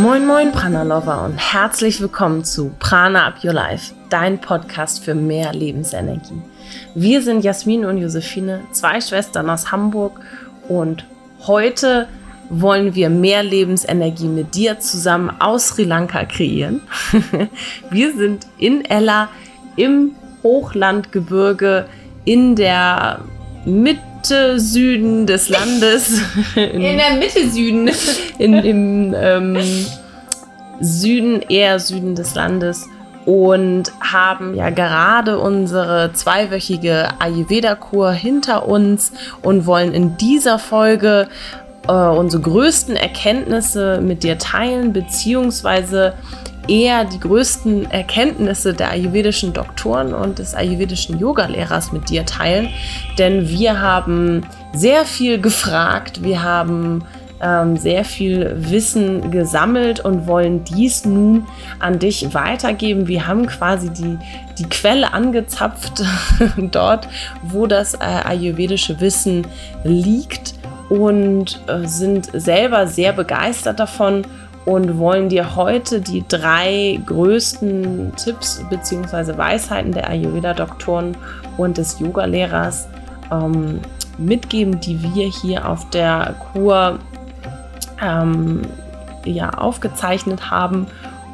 Moin Moin Prana Lover und herzlich willkommen zu Prana Up Your Life, dein Podcast für mehr Lebensenergie. Wir sind Jasmin und Josephine, zwei Schwestern aus Hamburg und heute wollen wir mehr Lebensenergie mit dir zusammen aus Sri Lanka kreieren. wir sind in Ella im Hochlandgebirge in der Mitte Süden des Landes. In, in der Mitte Süden. In, Im ähm, Süden, eher Süden des Landes und haben ja gerade unsere zweiwöchige Ayurveda-Kur hinter uns und wollen in dieser Folge äh, unsere größten Erkenntnisse mit dir teilen, beziehungsweise eher die größten Erkenntnisse der ayurvedischen Doktoren und des ayurvedischen Yogalehrers mit dir teilen. Denn wir haben sehr viel gefragt, wir haben ähm, sehr viel Wissen gesammelt und wollen dies nun an dich weitergeben. Wir haben quasi die, die Quelle angezapft dort, wo das äh, ayurvedische Wissen liegt und äh, sind selber sehr begeistert davon und wollen dir heute die drei größten Tipps bzw. Weisheiten der Ayurveda-Doktoren und des Yoga-Lehrers ähm, mitgeben, die wir hier auf der Kur ähm, ja, aufgezeichnet haben.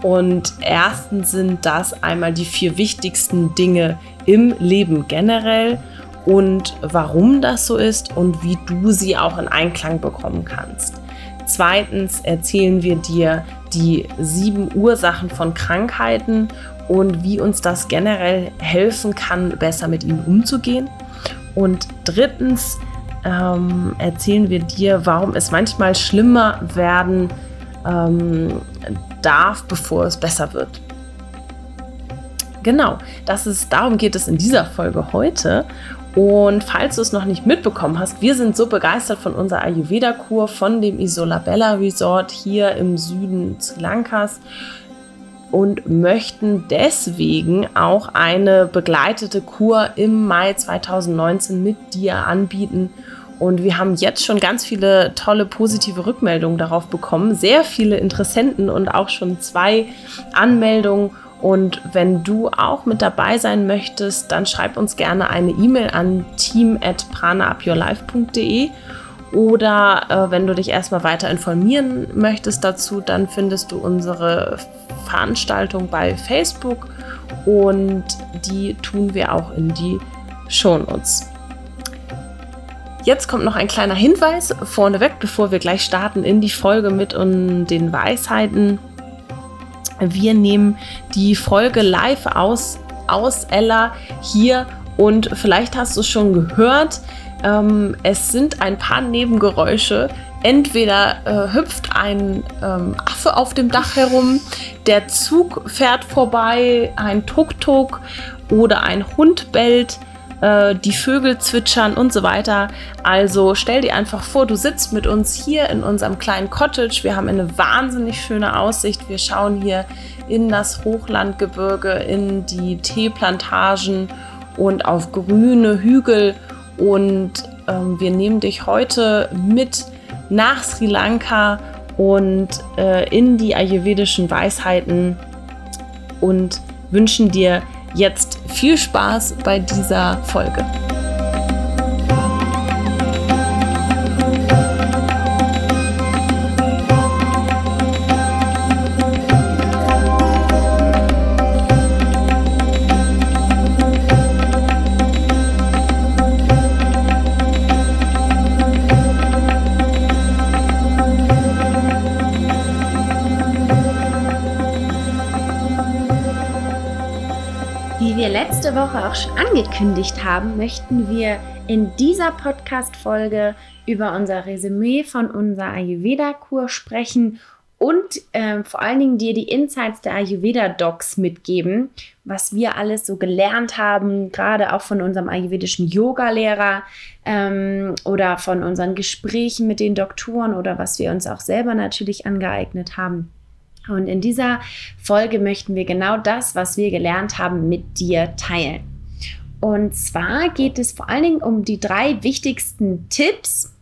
Und erstens sind das einmal die vier wichtigsten Dinge im Leben generell und warum das so ist und wie du sie auch in Einklang bekommen kannst. Zweitens erzählen wir dir die sieben Ursachen von Krankheiten und wie uns das generell helfen kann, besser mit ihnen umzugehen. Und drittens ähm, erzählen wir dir, warum es manchmal schlimmer werden ähm, darf, bevor es besser wird. Genau, das ist, darum geht es in dieser Folge heute. Und falls du es noch nicht mitbekommen hast, wir sind so begeistert von unserer Ayurveda-Kur, von dem Isolabella Resort hier im Süden Sri Lankas und möchten deswegen auch eine begleitete Kur im Mai 2019 mit dir anbieten und wir haben jetzt schon ganz viele tolle positive Rückmeldungen darauf bekommen. Sehr viele Interessenten und auch schon zwei Anmeldungen. Und wenn du auch mit dabei sein möchtest, dann schreib uns gerne eine E-Mail an team@pranaupyourlife.de oder äh, wenn du dich erstmal weiter informieren möchtest dazu, dann findest du unsere Veranstaltung bei Facebook und die tun wir auch in die Shownotes. Jetzt kommt noch ein kleiner Hinweis vorneweg, bevor wir gleich starten in die Folge mit den Weisheiten. Wir nehmen die Folge live aus, aus Ella hier und vielleicht hast du es schon gehört. Ähm, es sind ein paar Nebengeräusche. Entweder äh, hüpft ein ähm, Affe auf dem Dach herum, der Zug fährt vorbei, ein Tuk-Tuk oder ein Hund bellt äh, die Vögel zwitschern und so weiter. Also stell dir einfach vor, du sitzt mit uns hier in unserem kleinen Cottage. Wir haben eine wahnsinnig schöne Aussicht. Wir schauen hier in das Hochlandgebirge, in die Teeplantagen und auf grüne Hügel. Und ähm, wir nehmen dich heute mit nach Sri Lanka und äh, in die ayurvedischen Weisheiten und wünschen dir Jetzt viel Spaß bei dieser Folge. Schon angekündigt haben, möchten wir in dieser Podcast-Folge über unser Resümee von unserer Ayurveda-Kur sprechen und äh, vor allen Dingen dir die Insights der Ayurveda-Docs mitgeben, was wir alles so gelernt haben, gerade auch von unserem ayurvedischen Yoga-Lehrer ähm, oder von unseren Gesprächen mit den Doktoren oder was wir uns auch selber natürlich angeeignet haben. Und in dieser Folge möchten wir genau das, was wir gelernt haben, mit dir teilen. Und zwar geht es vor allen Dingen um die drei wichtigsten Tipps,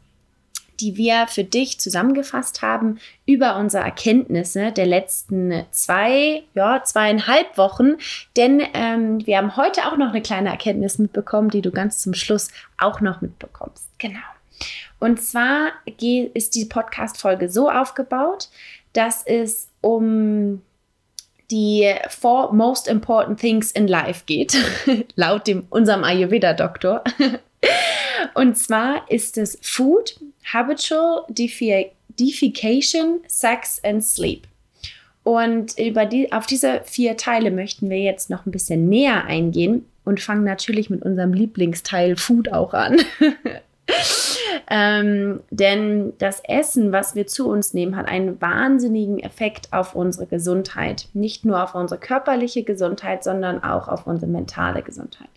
die wir für dich zusammengefasst haben über unsere Erkenntnisse der letzten zwei, ja, zweieinhalb Wochen. Denn ähm, wir haben heute auch noch eine kleine Erkenntnis mitbekommen, die du ganz zum Schluss auch noch mitbekommst. Genau. Und zwar ist die Podcast-Folge so aufgebaut, dass es um die Four Most Important Things in Life geht, laut dem unserem Ayurveda-Doktor. Und zwar ist es Food, Habitual, Defecation, Sex and Sleep. Und über die, auf diese vier Teile möchten wir jetzt noch ein bisschen näher eingehen und fangen natürlich mit unserem Lieblingsteil Food auch an. ähm, denn das Essen, was wir zu uns nehmen, hat einen wahnsinnigen Effekt auf unsere Gesundheit. Nicht nur auf unsere körperliche Gesundheit, sondern auch auf unsere mentale Gesundheit.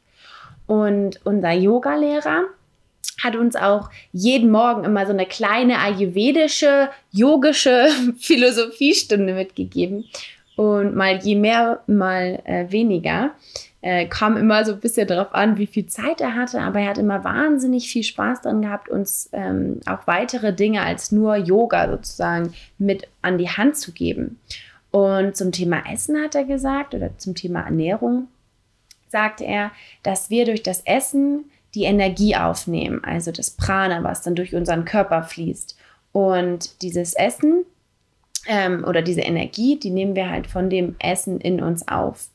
Und unser Yogalehrer hat uns auch jeden Morgen immer so eine kleine ayurvedische, yogische Philosophiestunde mitgegeben. Und mal je mehr, mal äh, weniger äh, kam immer so ein bisschen darauf an, wie viel Zeit er hatte, aber er hat immer wahnsinnig viel Spaß dran gehabt, uns ähm, auch weitere Dinge als nur Yoga sozusagen mit an die Hand zu geben. Und zum Thema Essen hat er gesagt, oder zum Thema Ernährung, sagte er, dass wir durch das Essen die Energie aufnehmen, also das Prana, was dann durch unseren Körper fließt. Und dieses Essen ähm, oder diese Energie, die nehmen wir halt von dem Essen in uns auf.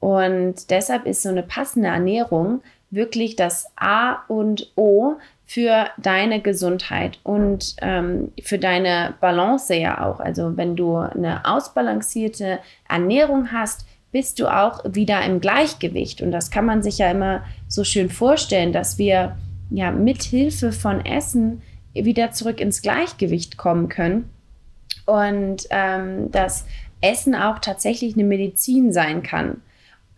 Und deshalb ist so eine passende Ernährung wirklich das A und O für deine Gesundheit und ähm, für deine Balance ja auch. Also wenn du eine ausbalancierte Ernährung hast, bist du auch wieder im Gleichgewicht. Und das kann man sich ja immer so schön vorstellen, dass wir ja mit Hilfe von Essen wieder zurück ins Gleichgewicht kommen können. Und ähm, dass Essen auch tatsächlich eine Medizin sein kann.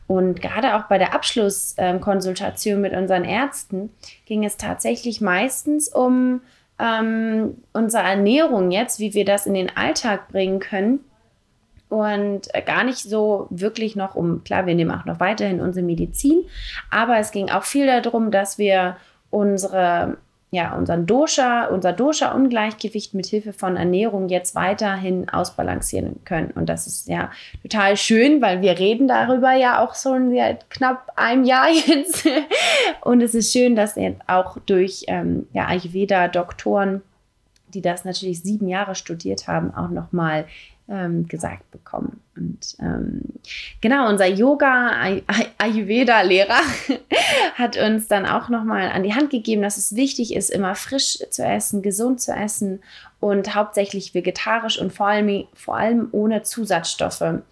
Und gerade auch bei der Abschlusskonsultation mit unseren Ärzten ging es tatsächlich meistens um ähm, unsere Ernährung jetzt, wie wir das in den Alltag bringen können. Und gar nicht so wirklich noch um, klar, wir nehmen auch noch weiterhin unsere Medizin, aber es ging auch viel darum, dass wir unsere ja, unseren Dosha, unser Dosha-Ungleichgewicht mit Hilfe von Ernährung jetzt weiterhin ausbalancieren können. Und das ist ja total schön, weil wir reden darüber ja auch schon seit knapp einem Jahr jetzt. Und es ist schön, dass jetzt auch durch ähm, ja, Ayurveda-Doktoren, die das natürlich sieben Jahre studiert haben, auch nochmal ähm, gesagt bekommen. Und ähm, genau, unser Yoga Ayurveda-Lehrer hat uns dann auch nochmal an die Hand gegeben, dass es wichtig ist, immer frisch zu essen, gesund zu essen und hauptsächlich vegetarisch und vor allem, vor allem ohne Zusatzstoffe.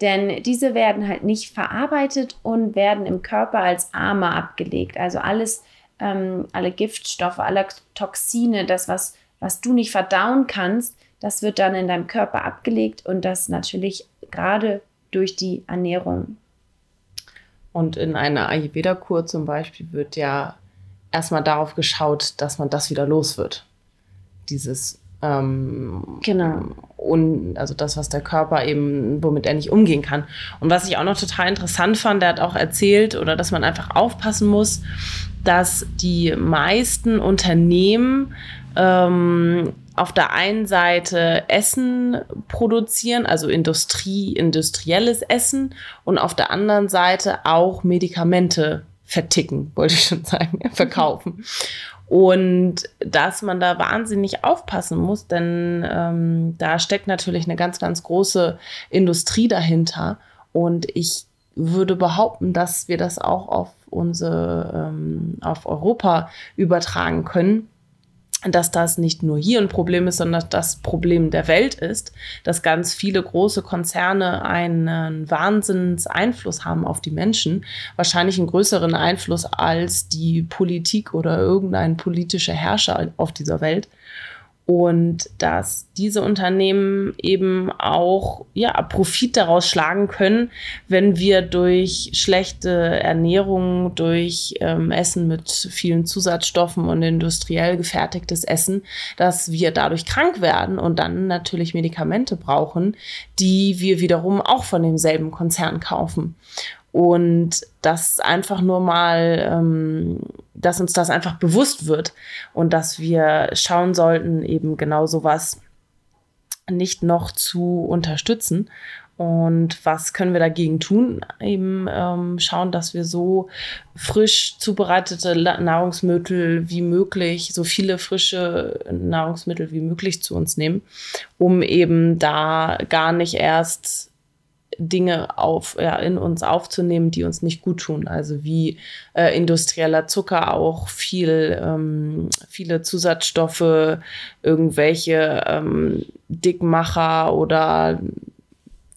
Denn diese werden halt nicht verarbeitet und werden im Körper als Arme abgelegt. Also alles, ähm, alle Giftstoffe, alle Toxine, das, was, was du nicht verdauen kannst, das wird dann in deinem Körper abgelegt und das natürlich gerade durch die Ernährung. Und in einer Ayurveda-Kur zum Beispiel wird ja erstmal darauf geschaut, dass man das wieder los wird. Dieses ähm, genau. Und also das, was der Körper eben, womit er nicht umgehen kann. Und was ich auch noch total interessant fand, der hat auch erzählt, oder dass man einfach aufpassen muss, dass die meisten Unternehmen ähm, auf der einen Seite Essen produzieren, also Industrie, industrielles Essen, und auf der anderen Seite auch Medikamente verticken, wollte ich schon sagen, verkaufen. Und dass man da wahnsinnig aufpassen muss, denn ähm, da steckt natürlich eine ganz, ganz große Industrie dahinter. Und ich würde behaupten, dass wir das auch auf unsere, ähm, auf Europa übertragen können dass das nicht nur hier ein Problem ist, sondern das Problem der Welt ist, dass ganz viele große Konzerne einen Wahnsinnseinfluss haben auf die Menschen, wahrscheinlich einen größeren Einfluss als die Politik oder irgendein politischer Herrscher auf dieser Welt und dass diese Unternehmen eben auch ja, Profit daraus schlagen können, wenn wir durch schlechte Ernährung, durch ähm, Essen mit vielen Zusatzstoffen und industriell gefertigtes Essen, dass wir dadurch krank werden und dann natürlich Medikamente brauchen, die wir wiederum auch von demselben Konzern kaufen. Und dass einfach nur mal, ähm, dass uns das einfach bewusst wird und dass wir schauen sollten, eben genau sowas nicht noch zu unterstützen. Und was können wir dagegen tun? Eben ähm, schauen, dass wir so frisch zubereitete Nahrungsmittel wie möglich, so viele frische Nahrungsmittel wie möglich zu uns nehmen, um eben da gar nicht erst Dinge auf, ja, in uns aufzunehmen, die uns nicht gut tun. Also wie äh, industrieller Zucker auch viel, ähm, viele Zusatzstoffe, irgendwelche ähm, Dickmacher oder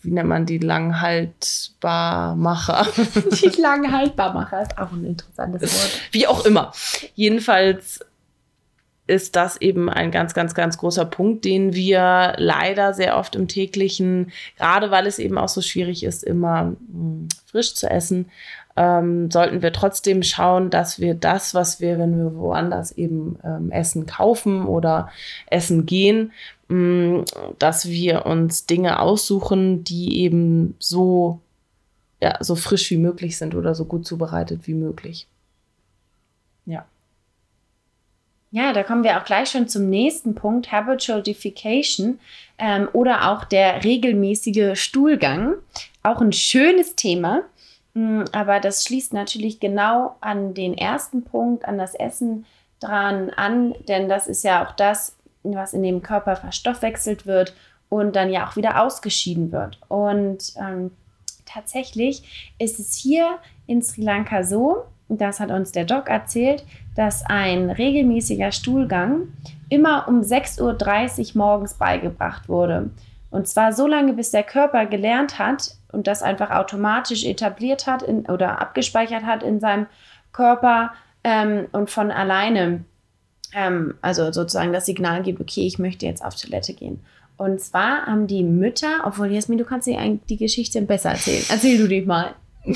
wie nennt man die Langhaltbarmacher? Die Langhaltbarmacher ist auch ein interessantes Wort. Wie auch immer. Jedenfalls ist das eben ein ganz, ganz, ganz großer Punkt, den wir leider sehr oft im täglichen, gerade weil es eben auch so schwierig ist, immer hm, frisch zu essen, ähm, sollten wir trotzdem schauen, dass wir das, was wir, wenn wir woanders eben ähm, Essen kaufen oder Essen gehen, mh, hm, dass wir uns Dinge aussuchen, die eben so, ja, so frisch wie möglich sind oder so gut zubereitet wie möglich. Ja. Ja, da kommen wir auch gleich schon zum nächsten Punkt, Habitual Defecation ähm, oder auch der regelmäßige Stuhlgang. Auch ein schönes Thema, mh, mm, aber das schließt natürlich genau an den ersten Punkt, an das Essen dran an, denn das ist ja auch das, was in dem Körper verstoffwechselt wird und dann ja auch wieder ausgeschieden wird. Und ähm, tatsächlich ist es hier in Sri Lanka so, das hat uns der Doc erzählt, dass ein regelmäßiger Stuhlgang immer um 6.30 Uhr morgens beigebracht wurde. Und zwar so lange, bis der Körper gelernt hat und das einfach automatisch etabliert hat in, oder abgespeichert hat in seinem Körper ähm, und von alleine, ähm, also sozusagen das Signal gibt, okay, ich möchte jetzt auf Toilette gehen. Und zwar haben die Mütter, obwohl Jasmin, du kannst dir die Geschichte besser erzählen. Erzähl du die mal.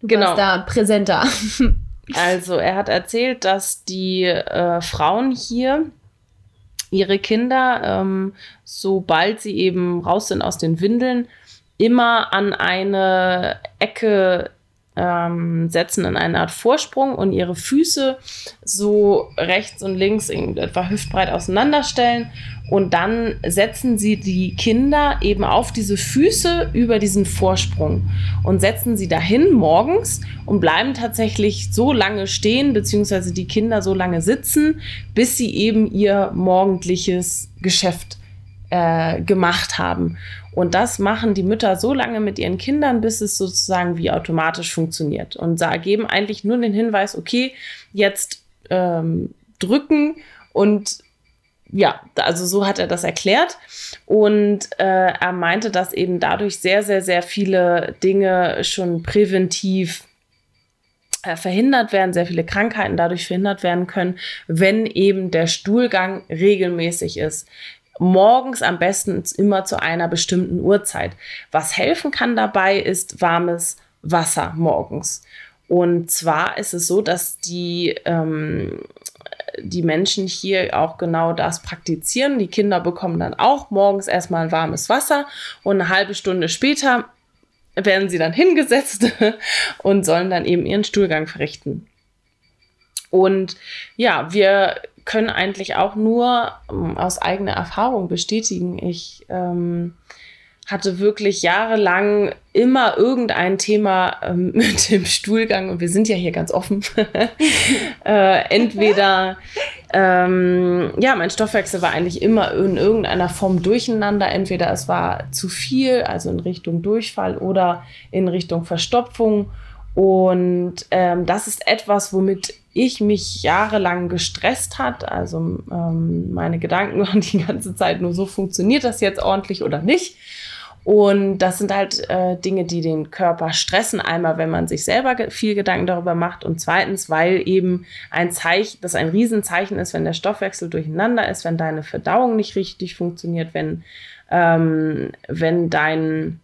Du genau. warst da präsenter. Also er hat erzählt, dass die äh, Frauen hier ihre Kinder, ähm, sobald sie eben raus sind aus den Windeln, immer an eine Ecke ähm, setzen in eine Art Vorsprung und ihre Füße so rechts und links etwa hüftbreit auseinanderstellen und dann setzen sie die Kinder eben auf diese Füße über diesen Vorsprung und setzen sie dahin morgens und bleiben tatsächlich so lange stehen, beziehungsweise die Kinder so lange sitzen, bis sie eben ihr morgendliches Geschäft äh, gemacht haben. Und das machen die Mütter so lange mit ihren Kindern, bis es sozusagen wie automatisch funktioniert. Und geben eigentlich nur den Hinweis, okay, jetzt ähm, drücken und ja, also so hat er das erklärt. Und äh, er meinte, dass eben dadurch sehr, sehr, sehr viele Dinge schon präventiv äh, verhindert werden, sehr viele Krankheiten dadurch verhindert werden können, wenn eben der Stuhlgang regelmäßig ist morgens am besten immer zu einer bestimmten Uhrzeit. Was helfen kann dabei, ist warmes Wasser morgens. Und zwar ist es so, dass die, ähm, die Menschen hier auch genau das praktizieren. Die Kinder bekommen dann auch morgens erstmal ein warmes Wasser und eine halbe Stunde später werden sie dann hingesetzt und sollen dann eben ihren Stuhlgang verrichten. Und ja, wir können eigentlich auch nur ähm, aus eigener Erfahrung bestätigen. Ich ähm, hatte wirklich jahrelang immer irgendein Thema ähm, mit dem Stuhlgang und wir sind ja hier ganz offen. äh, entweder, ähm, ja, mein Stoffwechsel war eigentlich immer in irgendeiner Form durcheinander. Entweder es war zu viel, also in Richtung Durchfall oder in Richtung Verstopfung. Und ähm, das ist etwas, womit ich mich jahrelang gestresst hat. Also ähm, meine Gedanken waren die ganze Zeit nur so, funktioniert das jetzt ordentlich oder nicht? Und das sind halt äh, Dinge, die den Körper stressen. Einmal, wenn man sich selber viel Gedanken darüber macht und zweitens, weil eben ein Zeichen, das ein Riesenzeichen ist, wenn der Stoffwechsel durcheinander ist, wenn deine Verdauung nicht richtig funktioniert, wenn, ähm, wenn dein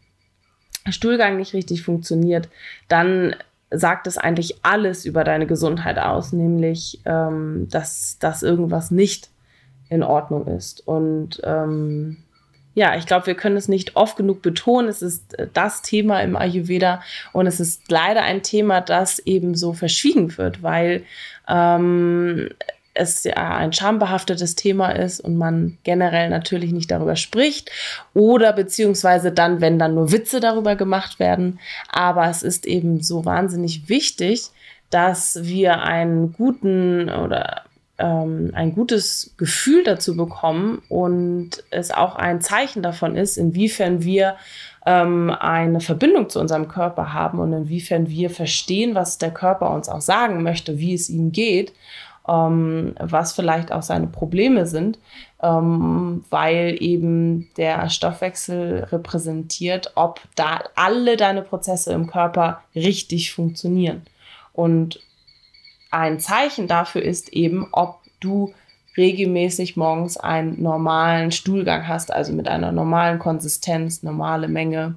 Stuhlgang nicht richtig funktioniert, dann sagt es eigentlich alles über deine Gesundheit aus, nämlich, ähm, dass, dass irgendwas nicht in Ordnung ist. Und ähm, ja, ich glaube, wir können es nicht oft genug betonen. Es ist äh, das Thema im Ayurveda und es ist leider ein Thema, das eben so verschwiegen wird, weil ähm, es ja ein schambehaftetes Thema ist und man generell natürlich nicht darüber spricht oder beziehungsweise dann, wenn dann nur Witze darüber gemacht werden. Aber es ist eben so wahnsinnig wichtig, dass wir einen guten oder ähm, ein gutes Gefühl dazu bekommen und es auch ein Zeichen davon ist, inwiefern wir ähm, eine Verbindung zu unserem Körper haben und inwiefern wir verstehen, was der Körper uns auch sagen möchte, wie es ihm geht, ähm, was vielleicht auch seine Probleme sind, ähm, weil eben der Stoffwechsel repräsentiert, ob da alle deine Prozesse im Körper richtig funktionieren. Und ein Zeichen dafür ist eben, ob du regelmäßig morgens einen normalen Stuhlgang hast, also mit einer normalen Konsistenz, normale Menge.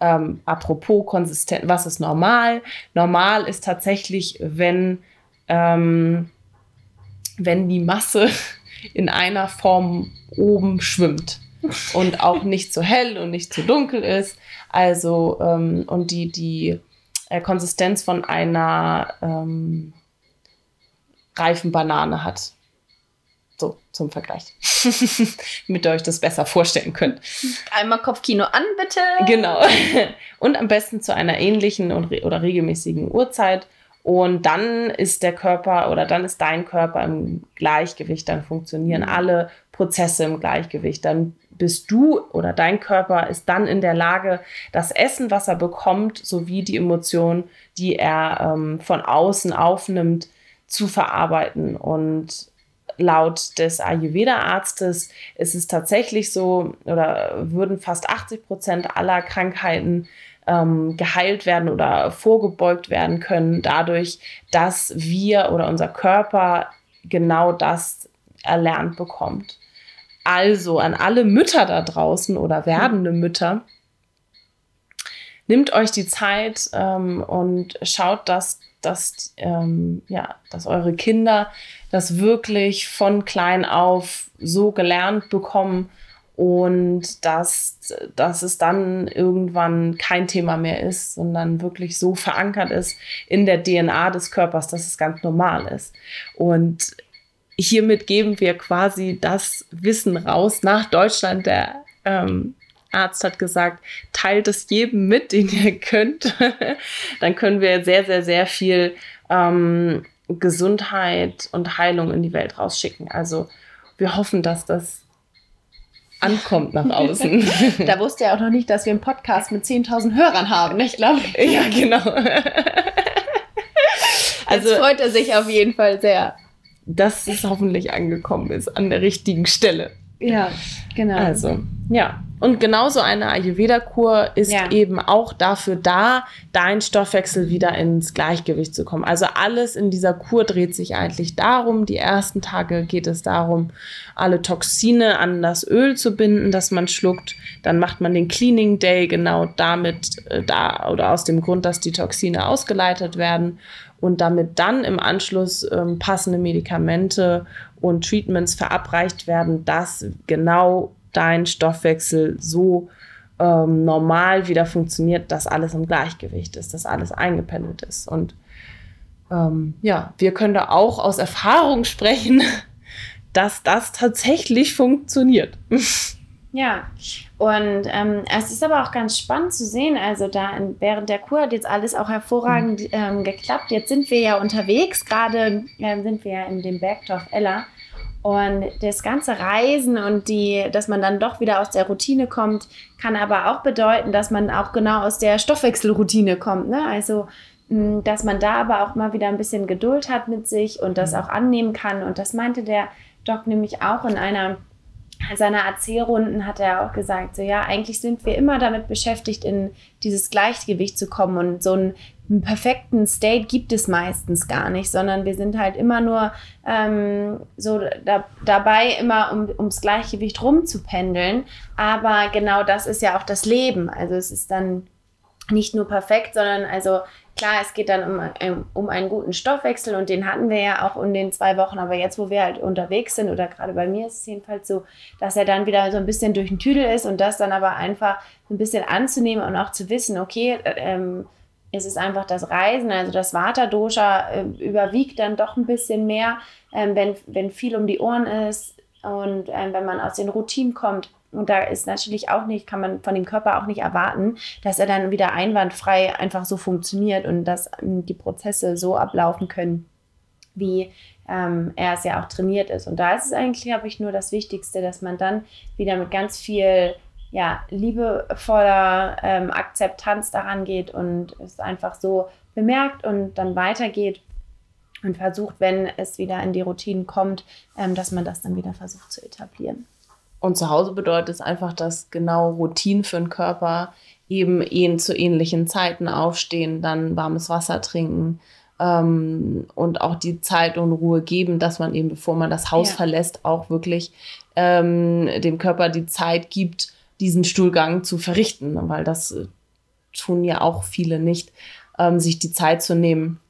Ähm, apropos Konsistenz, was ist normal? Normal ist tatsächlich, wenn, ähm, wenn die Masse in einer Form oben schwimmt und auch nicht zu hell und nicht zu dunkel ist. Also, ähm, und die, die äh, Konsistenz von einer ähm, reifen Banane hat. So zum Vergleich. Damit ihr euch das besser vorstellen könnt. Einmal Kopfkino an, bitte. Genau. Und am besten zu einer ähnlichen oder regelmäßigen Uhrzeit. Und dann ist der Körper oder dann ist dein Körper im Gleichgewicht, dann funktionieren mhm. alle Prozesse im Gleichgewicht. Dann bist du oder dein Körper ist dann in der Lage, das Essen, was er bekommt, sowie die Emotionen, die er ähm, von außen aufnimmt, zu verarbeiten. Und laut des Ayurveda-Arztes ist es tatsächlich so, oder würden fast 80 Prozent aller Krankheiten ähm, geheilt werden oder vorgebeugt werden können, dadurch, dass wir oder unser Körper genau das erlernt bekommt. Also an alle Mütter da draußen oder werdende Mütter, nehmt euch die Zeit ähm, und schaut, dass, dass, ähm, ja, dass eure Kinder das wirklich von klein auf so gelernt bekommen und dass, dass es dann irgendwann kein Thema mehr ist, sondern wirklich so verankert ist in der DNA des Körpers, dass es ganz normal ist. Und hiermit geben wir quasi das Wissen raus nach Deutschland. Der ähm, Arzt hat gesagt, teilt es jedem mit, den ihr könnt. Dann können wir sehr, sehr, sehr viel ähm, Gesundheit und Heilung in die Welt rausschicken. Also wir hoffen, dass das ankommt nach außen. da wusste er auch noch nicht, dass wir einen Podcast mit 10.000 Hörern haben, ich glaube. Ja, genau. also Jetzt freut er sich auf jeden Fall sehr. Dass es hoffentlich angekommen ist an der richtigen Stelle. Ja, genau. Also, ja. Und genauso eine Ayurveda-Kur ist ja. eben auch dafür da, dein Stoffwechsel wieder ins Gleichgewicht zu kommen. Also alles in dieser Kur dreht sich eigentlich darum. Die ersten Tage geht es darum, alle Toxine an das Öl zu binden, das man schluckt. Dann macht man den Cleaning Day genau damit, äh, da oder aus dem Grund, dass die Toxine ausgeleitet werden und damit dann im Anschluss ähm, passende Medikamente und Treatments verabreicht werden, dass genau dein Stoffwechsel so ähm, normal wieder funktioniert, dass alles im Gleichgewicht ist, dass alles eingependelt ist. Und ähm, ja, wir können da auch aus Erfahrung sprechen, dass das tatsächlich funktioniert. Ja, und ähm, es ist aber auch ganz spannend zu sehen, also da in, während der Kur hat jetzt alles auch hervorragend mhm. ähm, geklappt. Jetzt sind wir ja unterwegs, gerade ähm, sind wir ja in dem Bergdorf Ella und das ganze Reisen und die, dass man dann doch wieder aus der Routine kommt, kann aber auch bedeuten, dass man auch genau aus der Stoffwechselroutine kommt. Ne? Also, hm, dass man da aber auch mal wieder ein bisschen Geduld hat mit sich und das mhm. auch annehmen kann. Und das meinte der Doc nämlich auch in einer seiner Erzählrunden hat er auch gesagt, so ja, eigentlich sind wir immer damit beschäftigt, in dieses Gleichgewicht zu kommen und so einen, einen perfekten State gibt es meistens gar nicht, sondern wir sind halt immer nur ähm, so da, dabei, immer um, ums Gleichgewicht rumzupendeln. Aber genau das ist ja auch das Leben. Also es ist dann nicht nur perfekt, sondern also klar, es geht dann um, ähm, um einen guten Stoffwechsel und den hatten wir ja auch in den zwei Wochen. Aber jetzt, wo wir halt unterwegs sind, oder gerade bei mir ist es jedenfalls so, dass er dann wieder so ein bisschen durch den Tüdel ist und das dann aber einfach ein bisschen anzunehmen und auch zu wissen, okay, ähm, es ist einfach das Reisen, also das Vata-Dosha äh, überwiegt dann doch ein bisschen mehr, ähm, wenn, wenn viel um die Ohren ist und ähm, wenn man aus den Routinen kommt. Und da ist natürlich auch nicht, kann man von dem Körper auch nicht erwarten, dass er dann wieder einwandfrei einfach so funktioniert und dass ähm, die Prozesse so ablaufen können, wie ähm, er es ja auch trainiert ist. Und da ist es eigentlich, glaube ich, nur das Wichtigste, dass man dann wieder mit ganz viel ja, liebevoller ähm, Akzeptanz daran geht und es einfach so bemerkt und dann weitergeht und versucht, wenn es wieder in die Routinen kommt, ähm, dass man das dann wieder versucht zu etablieren. Und zu Hause bedeutet es einfach, dass genau Routinen für den Körper eben eben zu ähnlichen Zeiten aufstehen, dann warmes Wasser trinken ähm, und auch die Zeit und Ruhe geben, dass man eben, bevor man das Haus ja. verlässt, auch wirklich ähm, dem Körper die Zeit gibt, diesen Stuhlgang zu verrichten, weil das äh, tun ja auch viele nicht, ähm, sich die Zeit zu nehmen,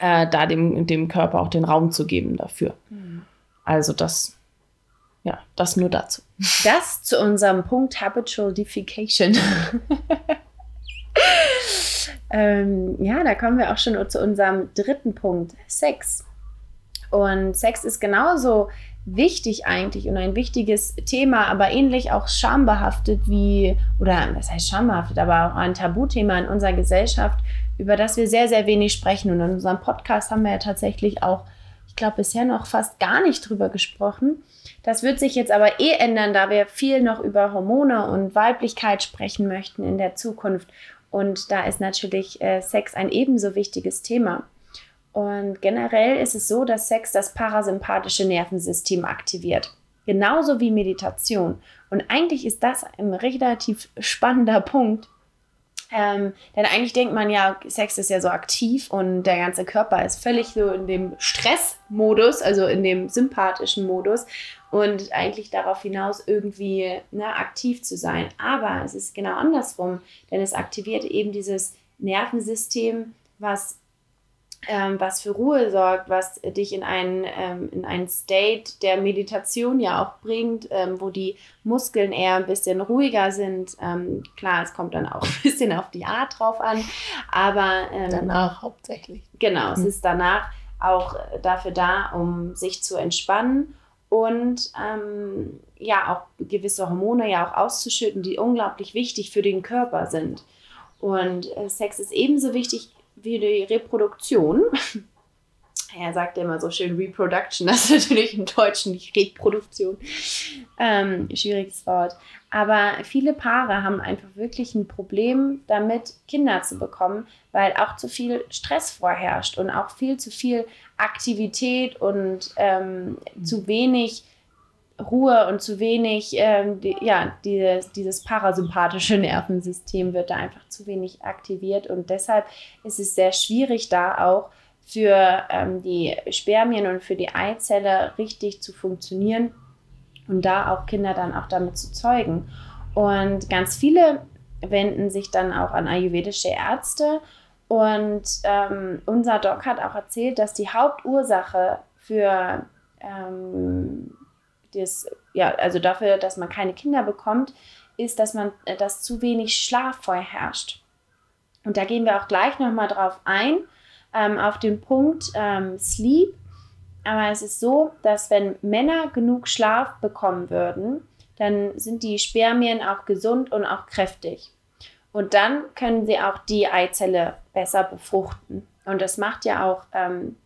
äh, da dem, dem Körper auch den Raum zu geben dafür. Mhm. Also das ja, das nur dazu. Das zu unserem Punkt Habitual Defecation. ähm, ja, da kommen wir auch schon zu unserem dritten Punkt, Sex. Und Sex ist genauso wichtig eigentlich und ein wichtiges Thema, aber ähnlich auch schambehaftet wie, oder was heißt schambehaftet, aber auch ein Tabuthema in unserer Gesellschaft, über das wir sehr, sehr wenig sprechen. Und in unserem Podcast haben wir ja tatsächlich auch, glaube, bisher noch fast gar nicht drüber gesprochen. Das wird sich jetzt aber eh ändern, da wir viel noch über Hormone und Weiblichkeit sprechen möchten in der Zukunft. Und da ist natürlich äh, Sex ein ebenso wichtiges Thema. Und generell ist es so, dass Sex das parasympathische Nervensystem aktiviert. Genauso wie Meditation. Und eigentlich ist das ein relativ spannender Punkt, ähm, denn eigentlich denkt man ja, Sex ist ja so aktiv und der ganze Körper ist völlig so in dem Stressmodus, also in dem sympathischen Modus und eigentlich darauf hinaus irgendwie ne, aktiv zu sein. Aber es ist genau andersrum, denn es aktiviert eben dieses Nervensystem, was ähm, was für Ruhe sorgt, was dich in einen, ähm, in einen State der Meditation ja auch bringt, ähm, wo die Muskeln eher ein bisschen ruhiger sind. Ähm, klar, es kommt dann auch ein bisschen auf die Art drauf an, aber ähm, danach hauptsächlich. Genau, es mhm. ist danach auch dafür da, um sich zu entspannen und ähm, ja auch gewisse Hormone ja auch auszuschütten, die unglaublich wichtig für den Körper sind. Und äh, Sex ist ebenso wichtig wie die Reproduktion. Er sagt immer so schön Reproduction, das ist natürlich im Deutschen nicht Reproduktion. Ähm, schwieriges Wort. Aber viele Paare haben einfach wirklich ein Problem damit, Kinder zu bekommen, weil auch zu viel Stress vorherrscht und auch viel zu viel Aktivität und ähm, zu wenig Ruhe und zu wenig, ähm, die, ja, dieses, dieses parasympathische Nervensystem wird da einfach zu wenig aktiviert und deshalb ist es sehr schwierig, da auch für ähm, die Spermien und für die Eizelle richtig zu funktionieren und da auch Kinder dann auch damit zu zeugen. Und ganz viele wenden sich dann auch an ayurvedische Ärzte und ähm, unser Doc hat auch erzählt, dass die Hauptursache für ähm, das, ja, also dafür, dass man keine Kinder bekommt, ist, dass man, äh, dass zu wenig Schlaf vorherrscht. Und da gehen wir auch gleich nochmal drauf ein, ähm, auf den Punkt ähm, Sleep. Aber es ist so, dass wenn Männer genug Schlaf bekommen würden, dann sind die Spermien auch gesund und auch kräftig. Und dann können sie auch die Eizelle besser befruchten. Und das macht ja auch ähm,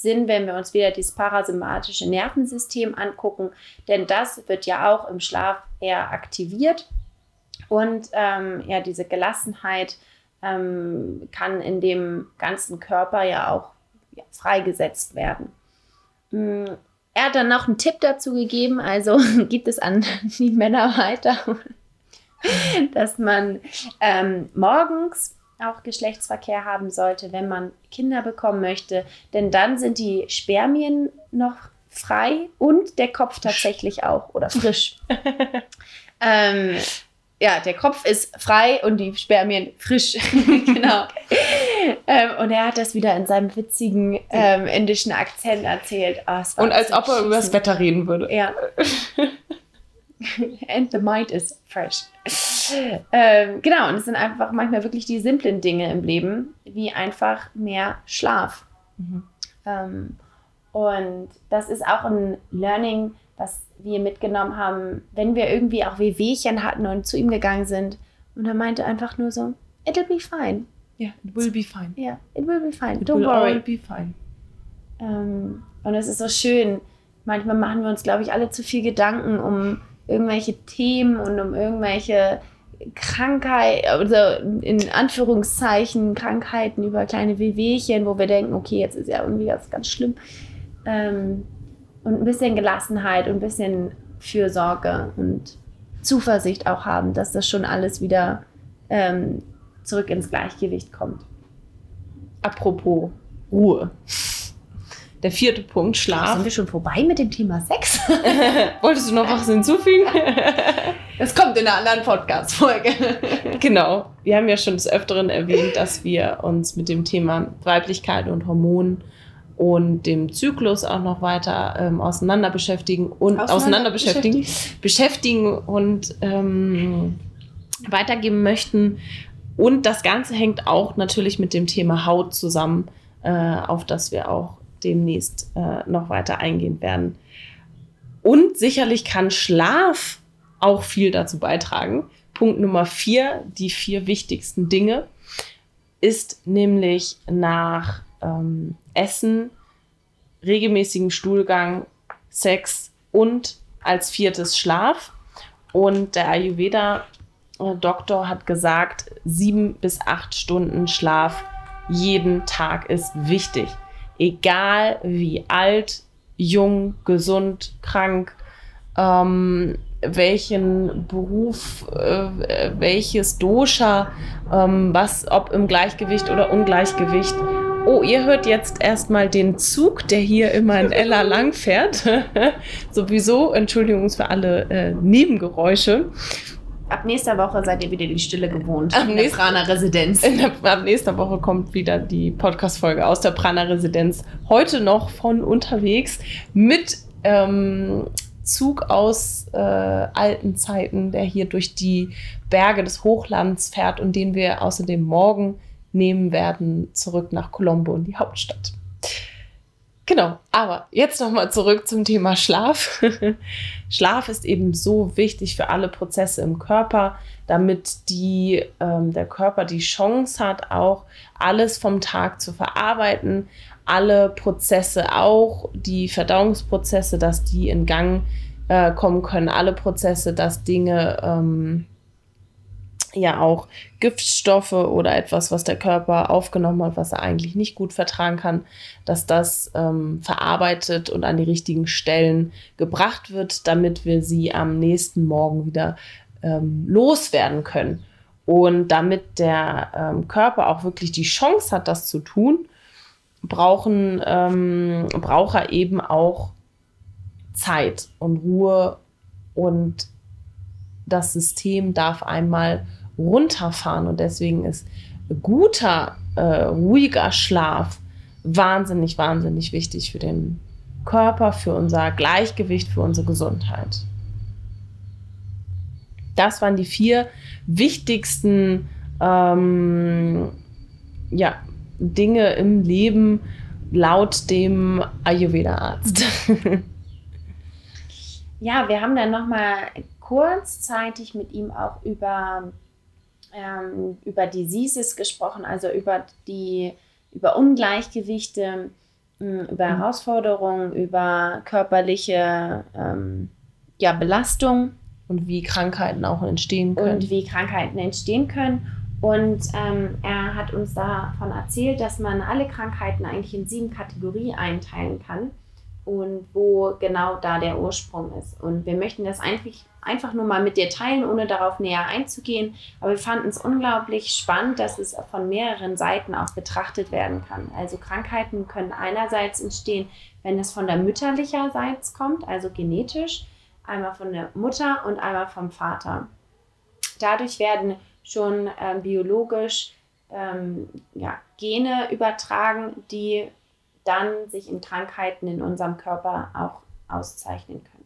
Sinn, wenn wir uns wieder dieses parasympathische Nervensystem angucken, denn das wird ja auch im Schlaf eher aktiviert und ähm, ja, diese Gelassenheit ähm, kann in dem ganzen Körper ja auch ja, freigesetzt werden. Mm, er hat dann noch einen Tipp dazu gegeben, also gibt es an die Männer weiter, dass man ähm, morgens auch Geschlechtsverkehr haben sollte, wenn man Kinder bekommen möchte. Denn dann sind die Spermien noch frei und der Kopf tatsächlich auch oder frisch. ähm, ja, der Kopf ist frei und die Spermien frisch. genau. ähm, und er hat das wieder in seinem witzigen ähm, indischen Akzent erzählt. Oh, und als ob er über das Wetter reden würde. Ja. And the mind is fresh. Ähm, genau, und es sind einfach manchmal wirklich die simplen Dinge im Leben, wie einfach mehr Schlaf. Mhm. Ähm, und das ist auch ein Learning, was wir mitgenommen haben, wenn wir irgendwie auch Wehwehchen hatten und zu ihm gegangen sind. Und er meinte einfach nur so, it'll be fine. Yeah, it will be fine. Yeah, it will be fine. It Don't will worry. all be fine. Ähm, und es ist so schön. Manchmal machen wir uns, glaube ich, alle zu viel Gedanken um irgendwelche Themen und um irgendwelche Krankheit, also in Anführungszeichen Krankheiten über kleine Wehwehchen, wo wir denken, okay, jetzt ist ja irgendwie ganz, ganz schlimm. Ähm, und ein bisschen Gelassenheit und ein bisschen Fürsorge und Zuversicht auch haben, dass das schon alles wieder ähm, zurück ins Gleichgewicht kommt. Apropos Ruhe. Der vierte Punkt, Schlaf. Sind wir schon vorbei mit dem Thema Sex? Wolltest du noch was hinzufügen? Es kommt in einer anderen Podcast-Folge. genau. Wir haben ja schon des Öfteren erwähnt, dass wir uns mit dem Thema Weiblichkeit und Hormonen und dem Zyklus auch noch weiter ähm, auseinander beschäftigen und auseinander, auseinander beschäftigen, beschäftigen und ähm, weitergeben möchten. Und das Ganze hängt auch natürlich mit dem Thema Haut zusammen, äh, auf das wir auch demnächst äh, noch weiter eingehen werden. Und sicherlich kann Schlaf auch viel dazu beitragen. Punkt Nummer vier, die vier wichtigsten Dinge, ist nämlich nach ähm, Essen, regelmäßigem Stuhlgang, Sex und als viertes Schlaf. Und der Ayurveda-Doktor hat gesagt, sieben bis acht Stunden Schlaf jeden Tag ist wichtig egal wie alt, jung, gesund, krank, ähm, welchen Beruf, äh, welches Dosha, ähm, was, ob im Gleichgewicht oder Ungleichgewicht. Oh, ihr hört jetzt erstmal den Zug, der hier immer in Ella lang fährt. Sowieso, Entschuldigung für alle äh, Nebengeräusche. Ab nächster Woche seid ihr wieder die Stille gewohnt. Ab in der Prana Residenz. Der, ab nächster Woche kommt wieder die Podcast-Folge aus der Prana Residenz. Heute noch von unterwegs mit ähm, Zug aus äh, alten Zeiten, der hier durch die Berge des Hochlands fährt und den wir außerdem morgen nehmen werden, zurück nach Colombo in die Hauptstadt. Genau, aber jetzt nochmal zurück zum Thema Schlaf. Schlaf ist eben so wichtig für alle Prozesse im Körper, damit die, ähm, der Körper die Chance hat, auch alles vom Tag zu verarbeiten, alle Prozesse auch, die Verdauungsprozesse, dass die in Gang äh, kommen können, alle Prozesse, dass Dinge ähm, ja auch Giftstoffe oder etwas, was der Körper aufgenommen hat, was er eigentlich nicht gut vertragen kann, dass das ähm, verarbeitet und an die richtigen Stellen gebracht wird, damit wir sie am nächsten Morgen wieder ähm, loswerden können. Und damit der ähm, Körper auch wirklich die Chance hat, das zu tun, brauchen, ähm, braucht er eben auch Zeit und Ruhe und das System darf einmal runterfahren. Und deswegen ist guter, äh, ruhiger Schlaf wahnsinnig, wahnsinnig wichtig für den Körper, für unser Gleichgewicht, für unsere Gesundheit. Das waren die vier wichtigsten ähm, ja, Dinge im Leben laut dem Ayurveda-Arzt. ja, wir haben dann nochmal kurzzeitig mit ihm auch über ähm, über Diseases gesprochen, also über die über Ungleichgewichte, mh, über mhm. Herausforderungen, über körperliche ähm, ja, Belastung. Und wie Krankheiten auch entstehen können. Und wie Krankheiten entstehen können. Und ähm, er hat uns davon erzählt, dass man alle Krankheiten eigentlich in sieben Kategorien einteilen kann und wo genau da der Ursprung ist. Und wir möchten das eigentlich einfach nur mal mit dir teilen, ohne darauf näher einzugehen. Aber wir fanden es unglaublich spannend, dass es von mehreren Seiten auch betrachtet werden kann. Also Krankheiten können einerseits entstehen, wenn es von der mütterlicherseits kommt, also genetisch, einmal von der Mutter und einmal vom Vater. Dadurch werden schon äh, biologisch ähm, ja, Gene übertragen, die dann sich in Krankheiten in unserem Körper auch auszeichnen können.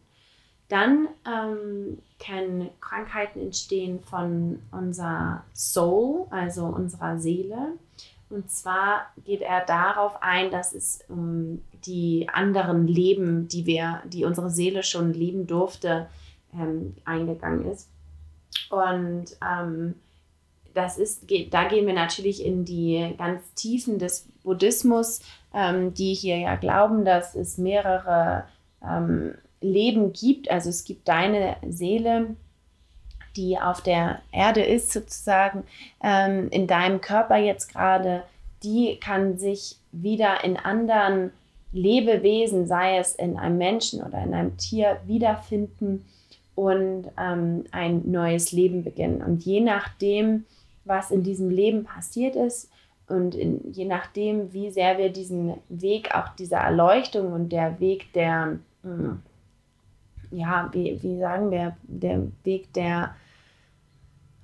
Dann ähm, können Krankheiten entstehen von unserer Soul, also unserer Seele. Und zwar geht er darauf ein, dass es um die anderen Leben, die wir, die unsere Seele schon leben durfte, ähm, eingegangen ist. Und ähm, das ist, da gehen wir natürlich in die ganz Tiefen des Buddhismus, ähm, die hier ja glauben, dass es mehrere ähm, Leben gibt. Also es gibt deine Seele, die auf der Erde ist sozusagen, ähm, in deinem Körper jetzt gerade, die kann sich wieder in anderen Lebewesen, sei es in einem Menschen oder in einem Tier, wiederfinden und ähm, ein neues Leben beginnen. Und je nachdem, was in diesem Leben passiert ist und in, je nachdem, wie sehr wir diesen Weg auch dieser Erleuchtung und der Weg der, mh, hm, ja, wie, wie sagen wir, der Weg der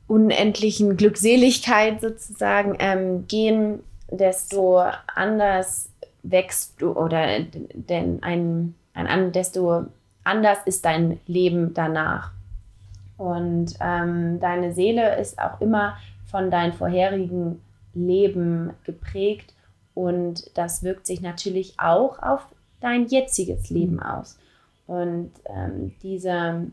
unendlichen Glückseligkeit sozusagen ähm, gehen, desto anders wächst du oder denn ein, ein, desto anders ist dein Leben danach. Und ähm, deine Seele ist auch immer von deinem vorherigen Leben geprägt und das wirkt sich natürlich auch auf dein jetziges Leben aus. Und ähm, diese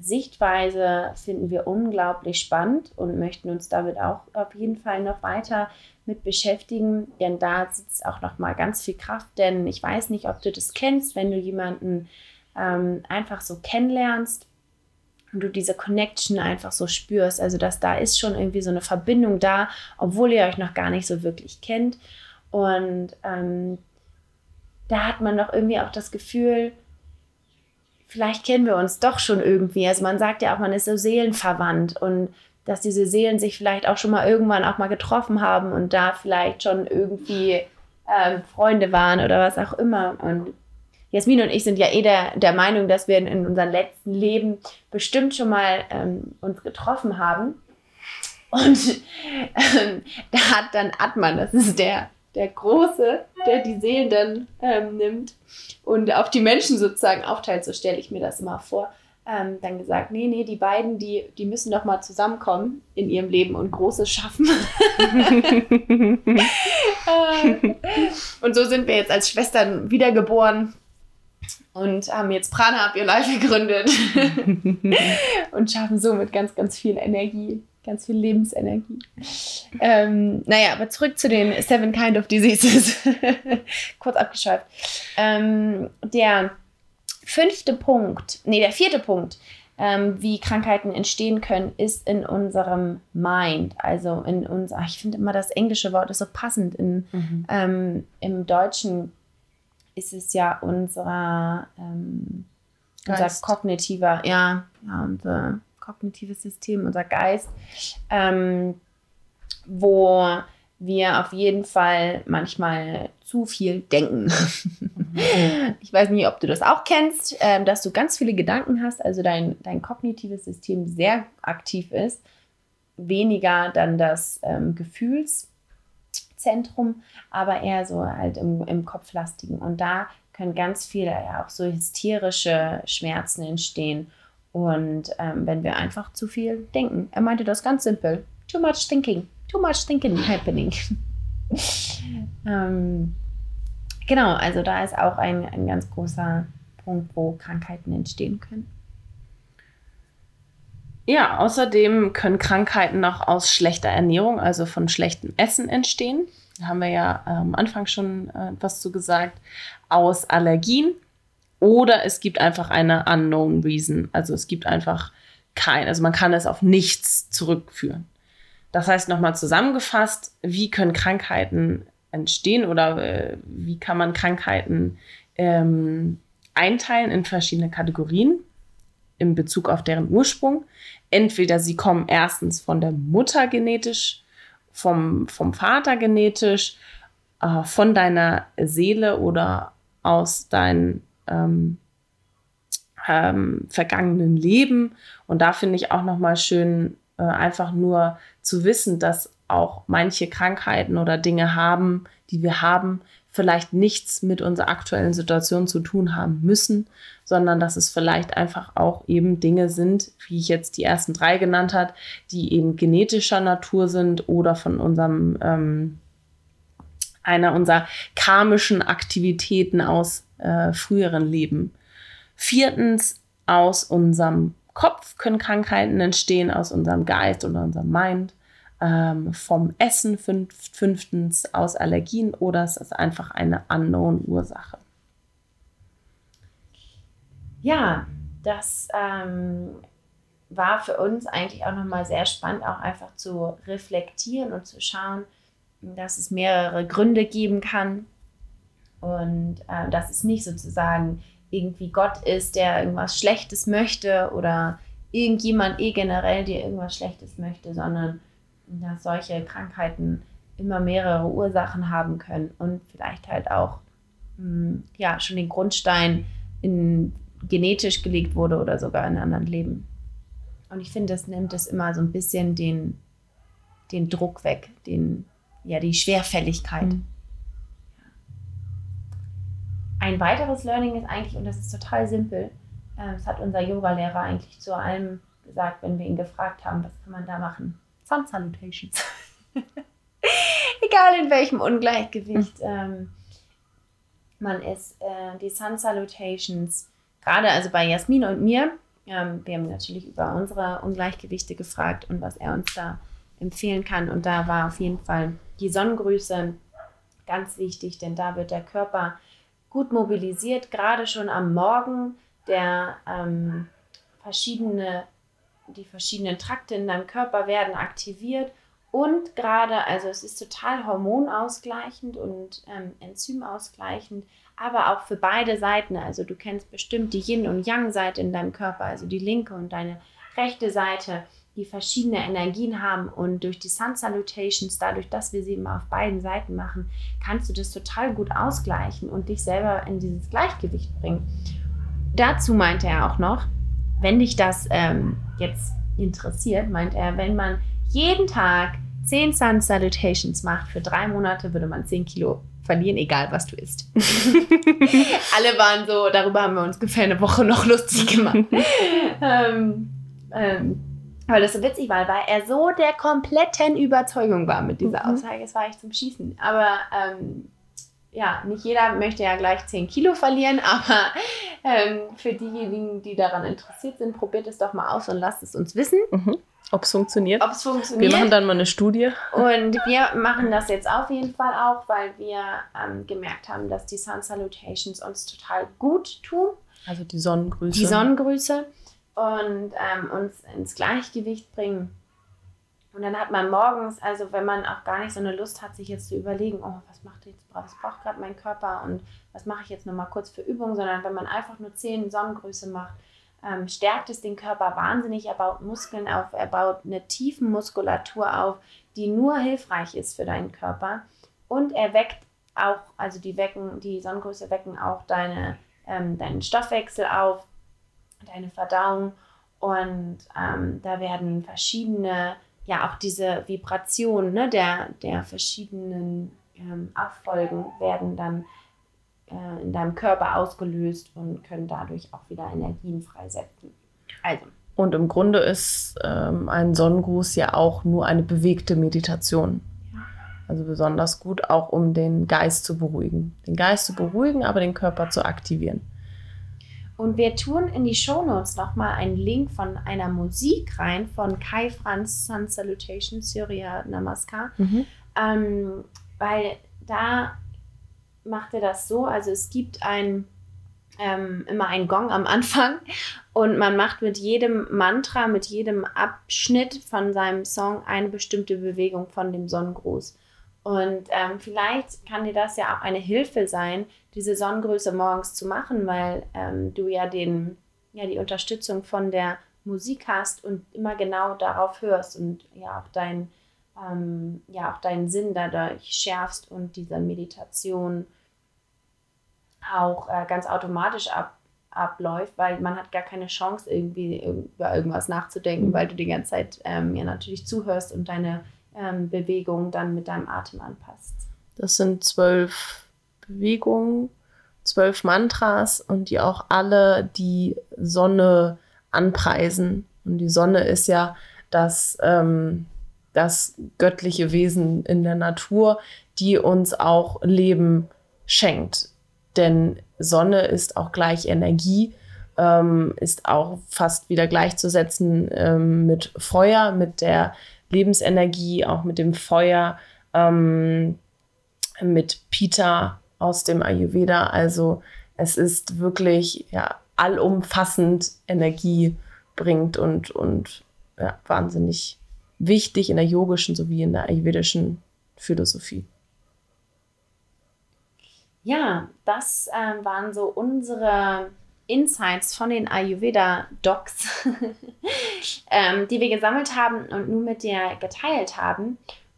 Sichtweise finden wir unglaublich spannend und möchten uns damit auch auf jeden Fall noch weiter mit beschäftigen, denn da sitzt auch noch mal ganz viel Kraft. Denn ich weiß nicht, ob du das kennst, wenn du jemanden ähm, einfach so kennenlernst und du diese Connection einfach so spürst. Also dass da ist schon irgendwie so eine Verbindung da, obwohl ihr euch noch gar nicht so wirklich kennt. Und ähm, da hat man doch irgendwie auch das Gefühl, vielleicht kennen wir uns doch schon irgendwie. Also man sagt ja auch, man ist so seelenverwandt und dass diese Seelen sich vielleicht auch schon mal irgendwann auch mal getroffen haben und da vielleicht schon irgendwie ähm, Freunde waren oder was auch immer. Und Jasmin und ich sind ja eh der, der Meinung, dass wir in, in unserem letzten Leben bestimmt schon mal ähm, uns getroffen haben. Und ähm, da hat dann Atman, das ist der der Große, der die Seelen dann ähm, nimmt und auf die Menschen sozusagen aufteilt, so stelle ich mir das immer vor, ähm, dann gesagt, nee, nee, die beiden, die, die müssen doch mal zusammenkommen in ihrem Leben und Großes schaffen. und so sind wir jetzt als Schwestern wiedergeboren und haben jetzt Prana Up Your Life gegründet und schaffen somit ganz, ganz viel Energie ganz viel Lebensenergie. Ähm, naja, aber zurück zu den Seven Kind of Diseases. Kurz abgeschweift. Ähm, der fünfte Punkt, nee, der vierte Punkt, ähm, wie Krankheiten entstehen können, ist in unserem Mind. Also in unser, ich finde immer das englische Wort ist so passend. In, mhm. Ähm, Im Deutschen ist es ja unser, ähm, unser kognitiver, ja, ja, unser kognitives System, unser Geist, ähm, wo wir auf jeden Fall manchmal zu viel denken. ich weiß nicht, ob du das auch kennst, äh, dass du ganz viele Gedanken hast, also dein, dein kognitives System sehr aktiv ist, weniger dann das ähm, Gefühlszentrum, aber eher so halt im, im Kopflastigen. Und da können ganz viele ja auch so hysterische Schmerzen entstehen und ähm, wenn wir einfach zu viel denken. Er meinte das ganz simpel. Too much thinking. Too much thinking happening. ähm, genau, also da ist auch ein, ein ganz großer Punkt, wo Krankheiten entstehen können. Ja, außerdem können Krankheiten noch aus schlechter Ernährung, also von schlechtem Essen entstehen. Da haben wir ja am Anfang schon äh, was zu gesagt. Aus Allergien, oder es gibt einfach eine unknown reason. Also es gibt einfach kein, also man kann es auf nichts zurückführen. Das heißt nochmal zusammengefasst, wie können Krankheiten entstehen oder äh, wie kann man Krankheiten ähm, einteilen in verschiedene Kategorien in Bezug auf deren Ursprung. Entweder sie kommen erstens von der Mutter genetisch, vom, vom Vater genetisch, äh, von deiner Seele oder aus deinen ähm, ähm, vergangenen Leben. Und da finde ich auch nochmal schön, äh, einfach nur zu wissen, dass auch manche Krankheiten oder Dinge haben, die wir haben, vielleicht nichts mit unserer aktuellen Situation zu tun haben müssen, sondern dass es vielleicht einfach auch eben Dinge sind, wie ich jetzt die ersten drei genannt habe, die eben genetischer Natur sind oder von unserem ähm, einer unserer karmischen Aktivitäten aus äh, früheren Leben. Viertens, aus unserem Kopf können Krankheiten entstehen, aus unserem Geist oder unserem Mind. Ähm, vom Essen fünf, fünftens aus Allergien oder es ist einfach eine unknown Ursache. Ja, das ähm, war für uns eigentlich auch nochmal sehr spannend, auch einfach zu reflektieren und zu schauen, dass es mehrere Gründe geben kann und äh, dass es nicht sozusagen irgendwie Gott ist, der irgendwas Schlechtes möchte oder irgendjemand eh generell dir irgendwas Schlechtes möchte, sondern dass solche Krankheiten immer mehrere Ursachen haben können und vielleicht halt auch mh, hm, ja schon den Grundstein in genetisch gelegt wurde oder sogar in anderen Leben. Und ich finde, das nimmt es immer so ein bisschen den, den Druck weg, den, ja, die Schwerfälligkeit. Mhm. Ein weiteres Learning ist eigentlich, und das ist total simpel, äh, das hat unser Yoga-Lehrer eigentlich zu allem gesagt, wenn wir ihn gefragt haben, was kann man da machen? Sun Salutations. Egal in welchem Ungleichgewicht mhm. ähm, man ist, äh, die Sun Salutations, gerade also bei Jasmin und mir, ähm, wir haben natürlich über unsere Ungleichgewichte gefragt und was er uns da empfehlen kann. Und da war auf jeden Fall die Sonnengrüße ganz wichtig, denn da wird der Körper gut mobilisiert, gerade schon am Morgen, der ähm, verschiedene, die verschiedenen Trakte in deinem Körper werden aktiviert und gerade, also es ist total hormonausgleichend und ähm, enzymausgleichend, aber auch für beide Seiten. Also du kennst bestimmt die Yin- und Yang-Seite in deinem Körper, also die linke und deine rechte Seite die verschiedene Energien haben und durch die Sun Salutations, dadurch, dass wir sie immer auf beiden Seiten machen, kannst du das total gut ausgleichen und dich selber in dieses Gleichgewicht bringen. Dazu meinte er auch noch, wenn dich das ähm, jetzt interessiert, meint er, wenn man jeden Tag 10 Sun Salutations macht für drei Monate, würde man 10 Kilo verlieren, egal was du isst. Alle waren so, darüber haben wir uns ungefähr eine Woche noch lustig gemacht. ähm, ähm, weil das so witzig war, weil er so der kompletten Überzeugung war mit dieser mhm. Aussage. Es war echt zum Schießen. Aber ähm, ja, nicht jeder möchte ja gleich 10 Kilo verlieren, aber ähm, für diejenigen, die daran interessiert sind, probiert es doch mal aus und lasst es uns wissen. Mhm. Ob es funktioniert. Ob es funktioniert. Wir machen dann mal eine Studie. Und wir machen das jetzt auf jeden Fall auch, weil wir ähm, gemerkt haben, dass die Sun Salutations uns total gut tun. Also die Sonnengrüße. Die Sonnengrüße und ähm, uns ins Gleichgewicht bringen. Und dann hat man morgens, also wenn man auch gar nicht so eine Lust hat, sich jetzt zu überlegen, oh, was macht jetzt, was braucht gerade mein Körper und was mache ich jetzt nochmal kurz für Übung, sondern wenn man einfach nur zehn Sonnengrüße macht, ähm, stärkt es den Körper wahnsinnig, er baut Muskeln auf, er baut eine tiefen Muskulatur auf, die nur hilfreich ist für deinen Körper. Und er weckt auch, also die wecken, die Sonnengrüße wecken auch deine, ähm, deinen Stoffwechsel auf, deine Verdauung. Und ähm, da werden verschiedene, ja auch diese Vibrationen ne, der, der verschiedenen ähm, Abfolgen werden dann äh, in deinem Körper ausgelöst und können dadurch auch wieder Energien freisetzen. Also. Und im Grunde ist ähm, ein Sonnengruß ja auch nur eine bewegte Meditation. Also besonders gut auch, um den Geist zu beruhigen. Den Geist zu beruhigen, aber den Körper zu aktivieren. Und wir tun in die Shownotes nochmal einen Link von einer Musik rein von Kai Franz Sun Salutation Surya Namaskar. Mhm. Ähm, weil da macht er das so, also es gibt ein, ähm, immer einen Gong am Anfang und man macht mit jedem Mantra, mit jedem Abschnitt von seinem Song eine bestimmte Bewegung von dem Sonnengruß. Und ähm, vielleicht kann dir das ja auch eine Hilfe sein, diese Sonnengröße morgens zu machen, weil ähm, du ja, den, ja die Unterstützung von der Musik hast und immer genau darauf hörst und ja auch, dein, ähm, ja auch deinen Sinn dadurch schärfst und diese Meditation auch äh, ganz automatisch ab, abläuft, weil man hat gar keine Chance, irgendwie über irgendwas nachzudenken, weil du die ganze Zeit ähm, ja natürlich zuhörst und deine ähm, Bewegungen dann mit deinem Atem anpasst. Das sind zwölf Bewegungen, zwölf Mantras und die auch alle die Sonne anpreisen. Und die Sonne ist ja das, ähm, das göttliche Wesen in der Natur, die uns auch Leben schenkt. Denn Sonne ist auch gleich Energie, ähm, ist auch fast wieder gleichzusetzen ähm, mit Feuer, mit der Lebensenergie, auch mit dem Feuer, ähm, mit Pita aus dem Ayurveda. Also es ist wirklich ja, allumfassend Energie bringt und, und ja, wahnsinnig wichtig in der yogischen sowie in der ayurvedischen Philosophie. Ja, das äh, waren so unsere Insights von den Ayurveda-Docs, ähm, die wir gesammelt haben und nun mit dir geteilt haben.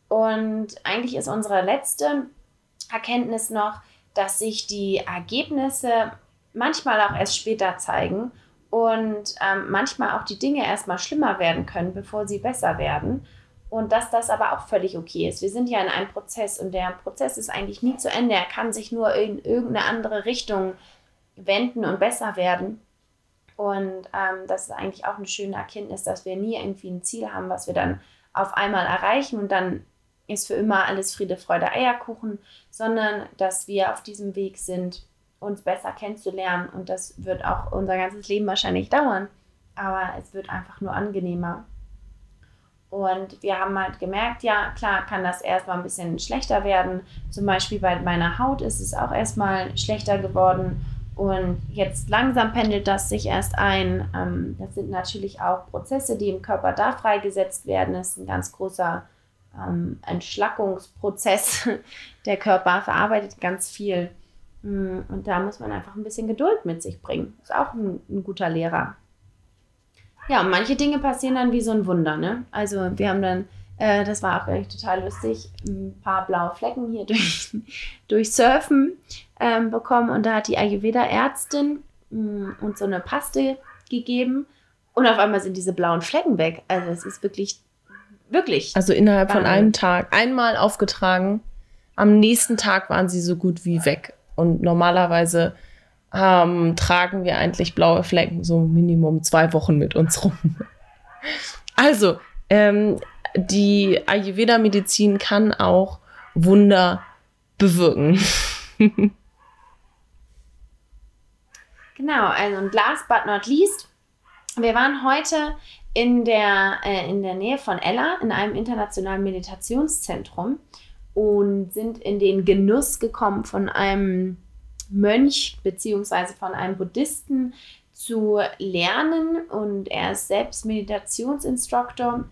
Und eigentlich ist unsere letzte Erkenntnis noch, dass sich die Ergebnisse manchmal auch erst später zeigen und ähm, manchmal auch die Dinge erstmal schlimmer werden können, bevor sie besser werden. Und dass das aber auch völlig okay ist. Wir sind ja in einem Prozess und der Prozess ist eigentlich nie zu Ende. Er kann sich nur in irgendeine andere Richtung wenden und besser werden. Und ähm, das ist eigentlich auch eine schöne Erkenntnis, dass wir nie irgendwie ein Ziel haben, was wir dann auf einmal erreichen und dann ist für immer alles Friede, Freude, Eierkuchen, sondern dass wir auf diesem Weg sind, uns besser kennenzulernen. Und das wird auch unser ganzes Leben wahrscheinlich dauern. Aber es wird einfach nur angenehmer. Und wir haben halt gemerkt, ja, klar kann das erstmal ein bisschen schlechter werden. Zum Beispiel bei meiner Haut ist es auch erstmal schlechter geworden. Und jetzt langsam pendelt das sich erst ein. Ähm, das sind natürlich auch Prozesse, die im Körper da freigesetzt werden. Das ist ein ganz großer ähm, Entschlackungsprozess. Der Körper verarbeitet ganz viel. Mm, und da muss man einfach ein bisschen Geduld mit sich bringen. Ist auch ein, ein guter Lehrer. Ja, und manche Dinge passieren dann wie so ein Wunder. Ne? Also wir haben dann, äh, das war auch echt total lustig, ein paar blaue Flecken hier durch, durch Surfen ähm, bekommen. Und da hat die Ayurveda-Ärztin mm, uns so eine Paste gegeben. Und auf einmal sind diese blauen Flecken weg. Also es ist wirklich Wirklich. Also innerhalb von einem Tag. Einmal aufgetragen. Am nächsten Tag waren sie so gut wie weg. Und normalerweise ähm, tragen wir eigentlich blaue Flecken so Minimum zwei Wochen mit uns rum. Also, ähm, die Ayurveda-Medizin kann auch Wunder bewirken. genau, also und last but not least, wir waren heute in der, äh, in der Nähe von Ella in einem internationalen Meditationszentrum und sind in den Genuss gekommen von einem Mönch bzw. von einem Buddhisten zu lernen und er ist selbst Meditationsinstruktor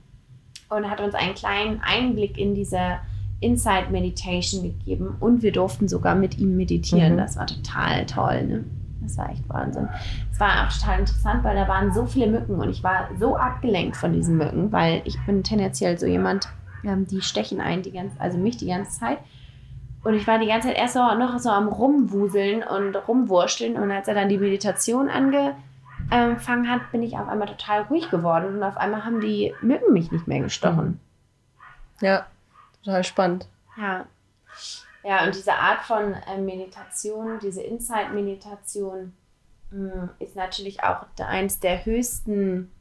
und hat uns einen kleinen Einblick in diese Inside Meditation gegeben und wir durften sogar mit ihm meditieren. Mhm. Das war total toll. Ne? Das war echt Wahnsinn. Es war auch total interessant, weil da waren so viele Mücken und ich war so abgelenkt von diesen Mücken, weil ich bin tendenziell so jemand, ähm, die stechen ein, die ganze, also mich die ganze Zeit. Und ich war die ganze Zeit erst so, noch so am Rumwuseln und Rumwurschteln. Und als er dann die Meditation angefangen hat, bin ich auf einmal total ruhig geworden. Und auf einmal haben die Mücken mich nicht mehr gestochen. Ja, total spannend. Ja. Ja, und diese Art von äh, Meditation, diese Insight-Meditation, mm, ist natürlich auch eins der höchsten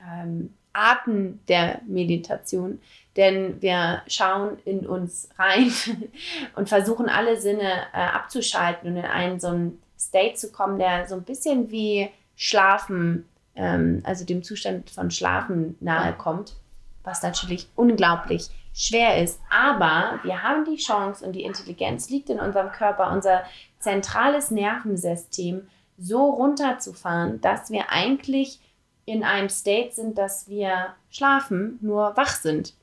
ähm, Arten der Meditation, denn wir schauen in uns rein und versuchen alle Sinne äh, abzuschalten und in einen so einen State zu kommen, der so ein bisschen wie Schlafen, ähm, also dem Zustand von Schlafen nahe kommt, was natürlich unglaublich schwer ist. Aber wir haben die Chance und die Intelligenz liegt in unserem Körper, unser zentrales Nervensystem so runterzufahren, dass wir eigentlich in einem State sind, dass wir schlafen, nur wach sind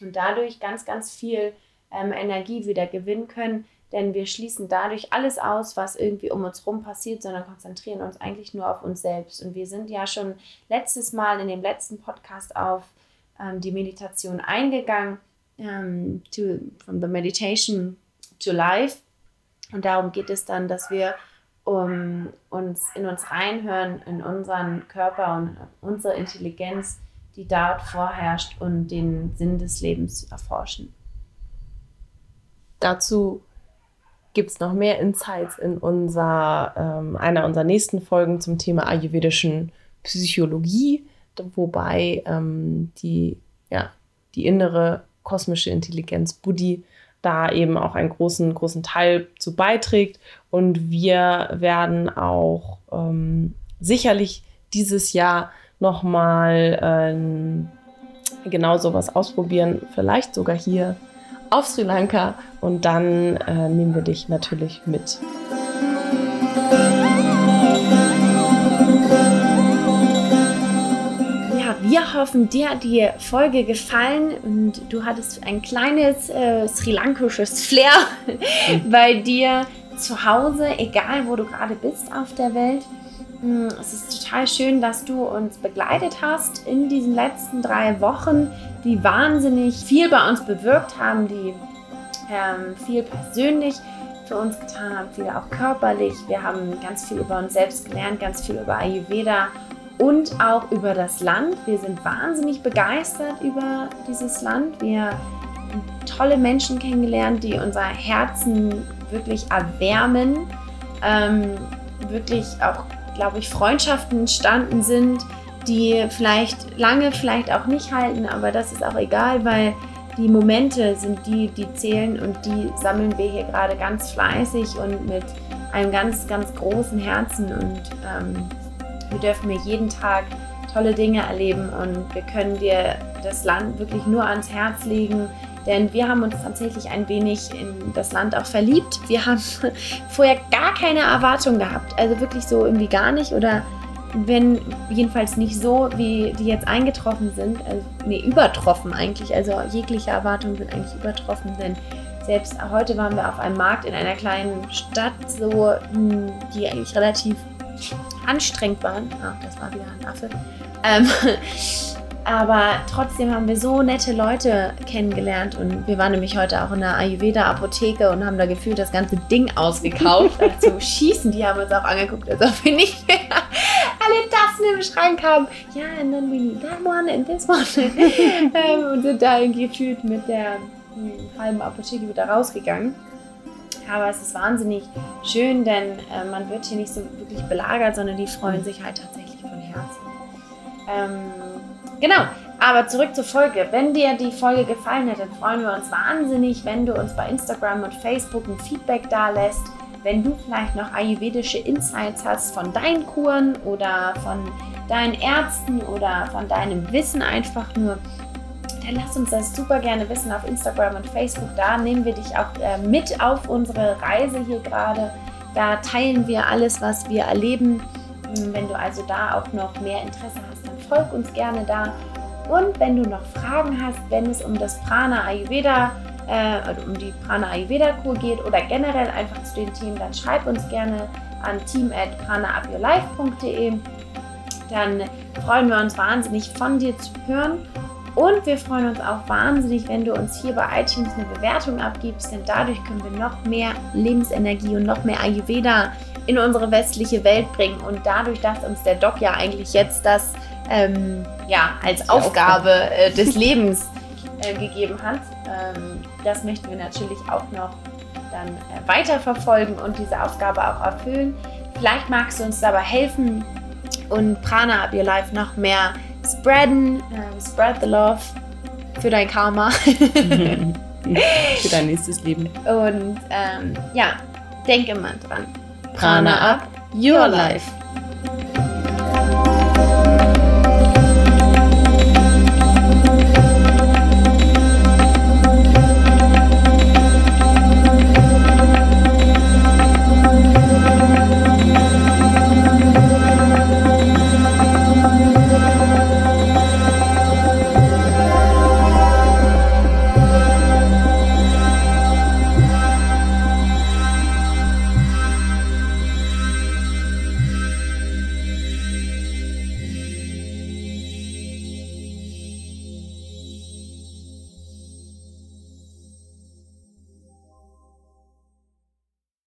und dadurch ganz, ganz viel ähm, Energie wieder gewinnen können, denn wir schließen dadurch alles aus, was irgendwie um uns herum passiert, sondern konzentrieren uns eigentlich nur auf uns selbst. Und wir sind ja schon letztes Mal in dem letzten Podcast auf ähm, die Meditation eingegangen, ähm, to, from the meditation to life. Und darum geht es dann, dass wir um, uns in uns reinhören, in unseren Körper und unsere Intelligenz die dort vorherrscht und den Sinn des Lebens erforschen. Dazu gibt es noch mehr Insights in unser, ähm, einer unserer nächsten Folgen zum Thema ayurvedischen Psychologie, wobei ähm, die, ja, die innere kosmische Intelligenz Buddhi da eben auch einen großen, großen Teil zu beiträgt. Und wir werden auch ähm, sicherlich dieses Jahr nochmal ähm, genau sowas ausprobieren, vielleicht sogar hier auf Sri Lanka und dann äh, nehmen wir dich natürlich mit. Wir hoffen, dir hat die Folge gefallen und du hattest ein kleines äh, sri lankisches Flair bei dir zu Hause, egal wo du gerade bist auf der Welt. Mm, es ist total schön, dass du uns begleitet hast in diesen letzten drei Wochen, die wahnsinnig viel bei uns bewirkt haben, die ähm, viel persönlich für uns getan haben, viel auch körperlich. Wir haben ganz viel über uns selbst gelernt, ganz viel über Ayurveda und auch über das Land. Wir sind wahnsinnig begeistert über dieses Land. Wir haben tolle Menschen kennengelernt, die unser Herzen wirklich erwärmen, ähm, wirklich auch glaube ich, Freundschaften entstanden sind, die vielleicht lange, vielleicht auch nicht halten, aber das ist auch egal, weil die Momente sind die, die zählen und die sammeln wir hier gerade ganz fleißig und mit einem ganz, ganz großen Herzen und ähm, wir dürfen hier jeden Tag tolle Dinge erleben und wir können dir das Land wirklich nur ans Herz legen, denn wir haben uns tatsächlich ein wenig in das Land auch verliebt. Wir haben vorher gar keine Erwartung gehabt. Also wirklich so irgendwie gar nicht. Oder wenn jedenfalls nicht so, wie die jetzt eingetroffen sind. Also, nee, übertroffen eigentlich. Also jegliche Erwartungen sind eigentlich übertroffen. Denn selbst heute waren wir auf einem Markt in einer kleinen Stadt, so, hm, die eigentlich relativ anstrengend waren. Ah, das war wieder ein Affe. Ähm, aber trotzdem haben wir so nette Leute kennengelernt und wir waren nämlich heute auch in der Ayurveda-Apotheke und haben da gefühlt das ganze Ding ausgekauft. also schießen, die haben uns auch angeguckt, als ob wir nicht mehr alle Tassen im Schrank haben. Ja, and then we need that one and this one. Ähm, und sind da gefühlt mit der hm, halben Apotheke wieder rausgegangen. Aber es ist wahnsinnig schön, denn äh, man wird hier nicht so wirklich belagert, sondern die freuen sich halt tatsächlich von Herzen. Ähm, Genau, aber zurück zur Folge. Wenn dir die Folge gefallen hat, dann freuen wir uns wahnsinnig, wenn du uns bei Instagram und Facebook ein Feedback da lässt. Wenn du vielleicht noch ayurvedische Insights hast von deinen Kuren oder von deinen Ärzten oder von deinem Wissen einfach nur, dann lass uns das super gerne wissen auf Instagram und Facebook. Da nehmen wir dich auch äh, mit auf unsere Reise hier gerade. Da teilen wir alles, was wir erleben. Wenn du also da auch noch mehr Interesse hast, dann folg uns gerne da. Und wenn du noch Fragen hast, wenn es um das Prana Ayurveda, äh, um die Prana Ayurveda Kur geht oder generell einfach zu den Themen, dann schreib uns gerne an team at pranaupyourlife.de. Dann freuen wir uns wahnsinnig von dir zu hören. Und wir freuen uns auch wahnsinnig, wenn du uns hier bei iTunes eine Bewertung abgibst, denn dadurch können wir noch mehr Lebensenergie und noch mehr Ayurveda in unsere westliche Welt bringen. Und dadurch, dass uns der Doc ja eigentlich jetzt das ähm, ja, als Aufgabe äh, des Lebens äh, gegeben hat, ähm, das möchten wir natürlich auch noch dann äh, weiterverfolgen und diese Aufgabe auch erfüllen. Vielleicht magst du uns dabei helfen und Prana Up Your Life noch mehr spreaden. Ähm, spread the love für dein Karma. für dein nächstes Leben. Und ähm, ja, denk immer dran. Prana up your life.